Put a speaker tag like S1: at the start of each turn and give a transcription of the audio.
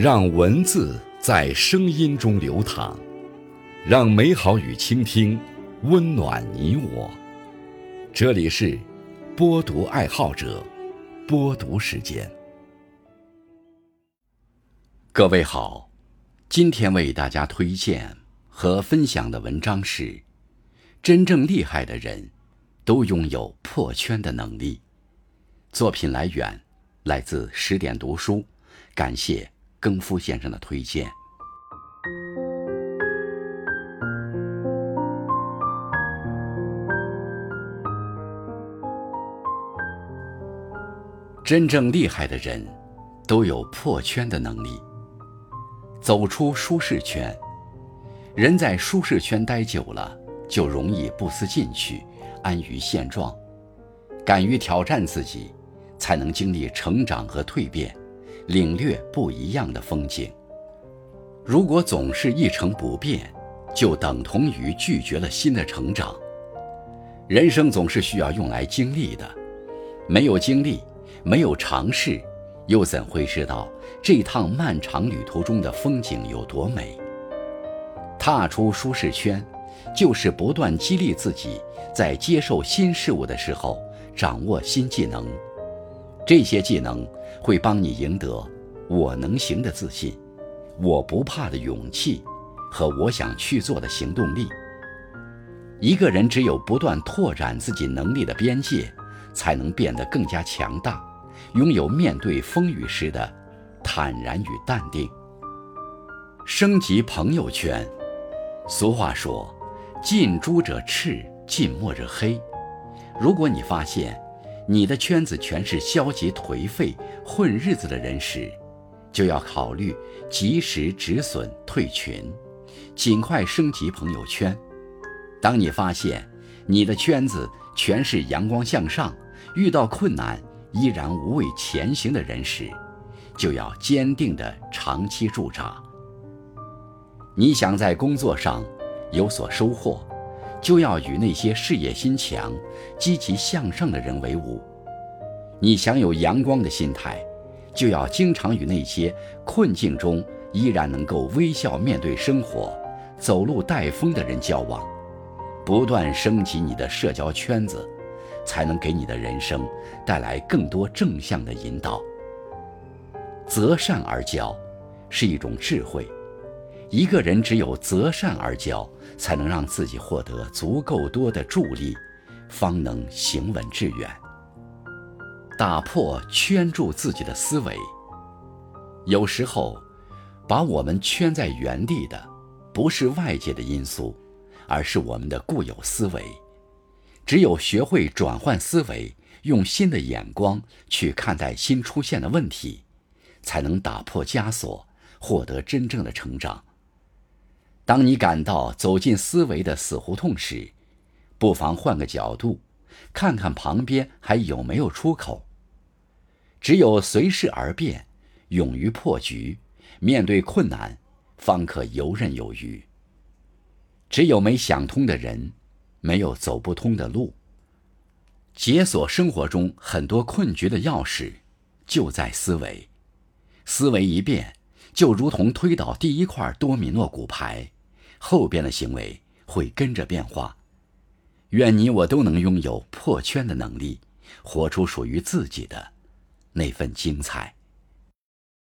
S1: 让文字在声音中流淌，让美好与倾听温暖你我。这里是播读爱好者播读时间。各位好，今天为大家推荐和分享的文章是：真正厉害的人都拥有破圈的能力。作品来源来自十点读书，感谢。更夫先生的推荐。真正厉害的人，都有破圈的能力。走出舒适圈，人在舒适圈待久了，就容易不思进取，安于现状。敢于挑战自己，才能经历成长和蜕变。领略不一样的风景。如果总是一成不变，就等同于拒绝了新的成长。人生总是需要用来经历的，没有经历，没有尝试，又怎会知道这趟漫长旅途中的风景有多美？踏出舒适圈，就是不断激励自己，在接受新事物的时候掌握新技能。这些技能。会帮你赢得“我能行”的自信，“我不怕”的勇气，和我想去做的行动力。一个人只有不断拓展自己能力的边界，才能变得更加强大，拥有面对风雨时的坦然与淡定。升级朋友圈，俗话说：“近朱者赤，近墨者黑。”如果你发现，你的圈子全是消极颓废、混日子的人时，就要考虑及时止损退群，尽快升级朋友圈。当你发现你的圈子全是阳光向上、遇到困难依然无畏前行的人时，就要坚定的长期驻扎。你想在工作上有所收获。就要与那些事业心强、积极向上的人为伍。你想有阳光的心态，就要经常与那些困境中依然能够微笑面对生活、走路带风的人交往，不断升级你的社交圈子，才能给你的人生带来更多正向的引导。择善而交，是一种智慧。一个人只有择善而交，才能让自己获得足够多的助力，方能行稳致远。打破圈住自己的思维。有时候，把我们圈在原地的，不是外界的因素，而是我们的固有思维。只有学会转换思维，用新的眼光去看待新出现的问题，才能打破枷锁，获得真正的成长。当你感到走进思维的死胡同时，不妨换个角度，看看旁边还有没有出口。只有随势而变，勇于破局，面对困难，方可游刃有余。只有没想通的人，没有走不通的路。解锁生活中很多困局的钥匙，就在思维。思维一变，就如同推倒第一块多米诺骨牌。后边的行为会跟着变化。愿你我都能拥有破圈的能力，活出属于自己的那份精彩。